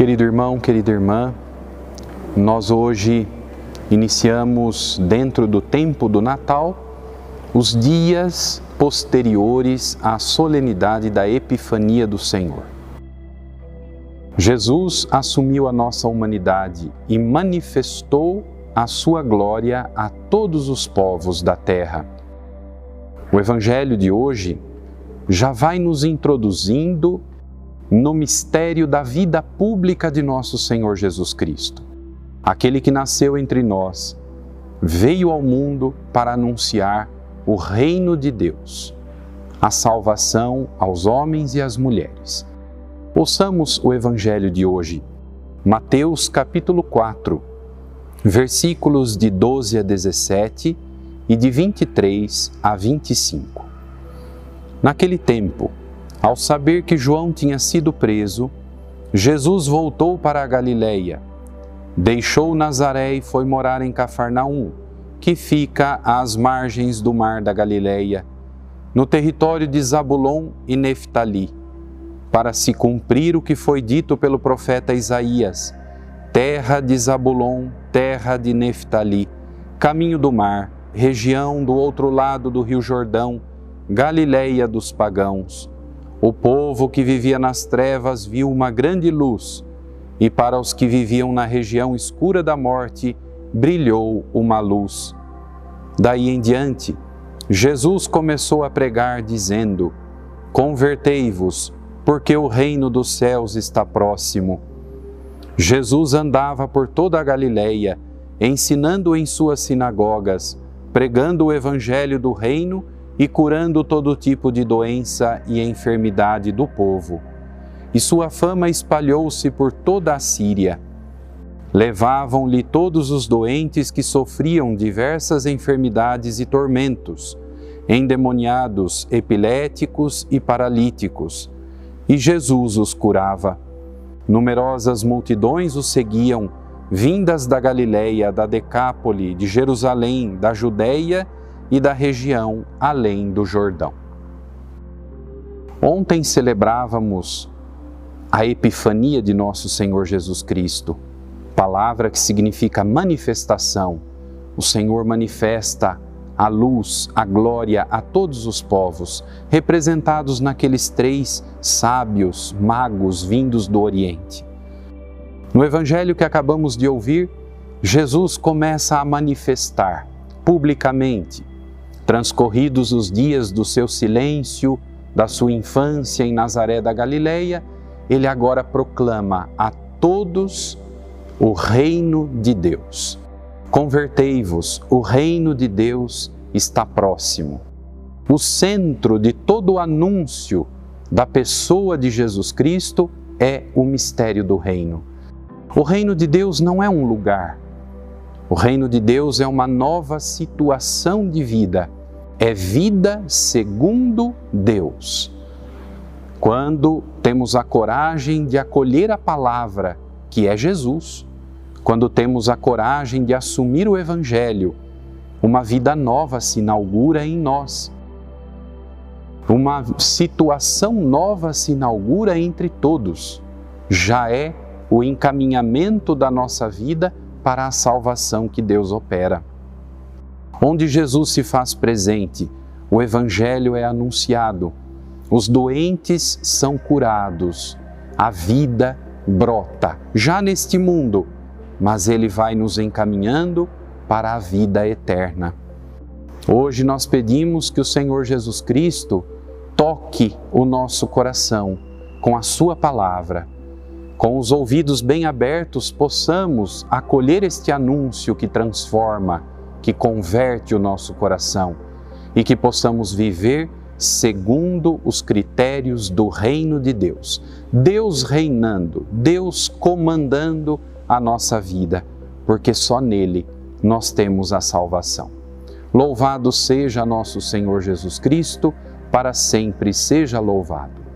Querido irmão, querida irmã, nós hoje iniciamos dentro do tempo do Natal os dias posteriores à solenidade da Epifania do Senhor. Jesus assumiu a nossa humanidade e manifestou a sua glória a todos os povos da terra. O Evangelho de hoje já vai nos introduzindo no mistério da vida pública de nosso Senhor Jesus Cristo. Aquele que nasceu entre nós, veio ao mundo para anunciar o reino de Deus, a salvação aos homens e às mulheres. Ouçamos o evangelho de hoje, Mateus capítulo 4, versículos de 12 a 17 e de 23 a 25. Naquele tempo, ao saber que João tinha sido preso, Jesus voltou para a Galileia, deixou Nazaré e foi morar em Cafarnaum, que fica às margens do mar da Galileia, no território de Zabulon e Neftali, para se cumprir o que foi dito pelo profeta Isaías: terra de Zabulon, terra de Neftali, caminho do mar, região do outro lado do rio Jordão, Galileia dos pagãos o povo que vivia nas trevas viu uma grande luz, e para os que viviam na região escura da morte, brilhou uma luz. Daí em diante, Jesus começou a pregar, dizendo: Convertei-vos, porque o reino dos céus está próximo. Jesus andava por toda a Galileia, ensinando em suas sinagogas, pregando o evangelho do reino e curando todo tipo de doença e enfermidade do povo. E sua fama espalhou-se por toda a Síria. Levavam-lhe todos os doentes que sofriam diversas enfermidades e tormentos, endemoniados, epiléticos e paralíticos, e Jesus os curava. Numerosas multidões o seguiam, vindas da Galiléia, da Decápole, de Jerusalém, da Judéia e da região além do Jordão. Ontem celebrávamos a Epifania de nosso Senhor Jesus Cristo, palavra que significa manifestação. O Senhor manifesta a luz, a glória a todos os povos, representados naqueles três sábios magos vindos do Oriente. No evangelho que acabamos de ouvir, Jesus começa a manifestar publicamente Transcorridos os dias do seu silêncio, da sua infância em Nazaré da Galileia, ele agora proclama a todos o reino de Deus. Convertei-vos, o reino de Deus está próximo. O centro de todo o anúncio da pessoa de Jesus Cristo é o mistério do reino. O reino de Deus não é um lugar. O reino de Deus é uma nova situação de vida é vida segundo Deus. Quando temos a coragem de acolher a palavra, que é Jesus, quando temos a coragem de assumir o Evangelho, uma vida nova se inaugura em nós. Uma situação nova se inaugura entre todos. Já é o encaminhamento da nossa vida para a salvação que Deus opera. Onde Jesus se faz presente, o Evangelho é anunciado, os doentes são curados, a vida brota, já neste mundo, mas ele vai nos encaminhando para a vida eterna. Hoje nós pedimos que o Senhor Jesus Cristo toque o nosso coração com a Sua palavra. Com os ouvidos bem abertos, possamos acolher este anúncio que transforma que converte o nosso coração e que possamos viver segundo os critérios do reino de Deus. Deus reinando, Deus comandando a nossa vida, porque só nele nós temos a salvação. Louvado seja nosso Senhor Jesus Cristo, para sempre seja louvado.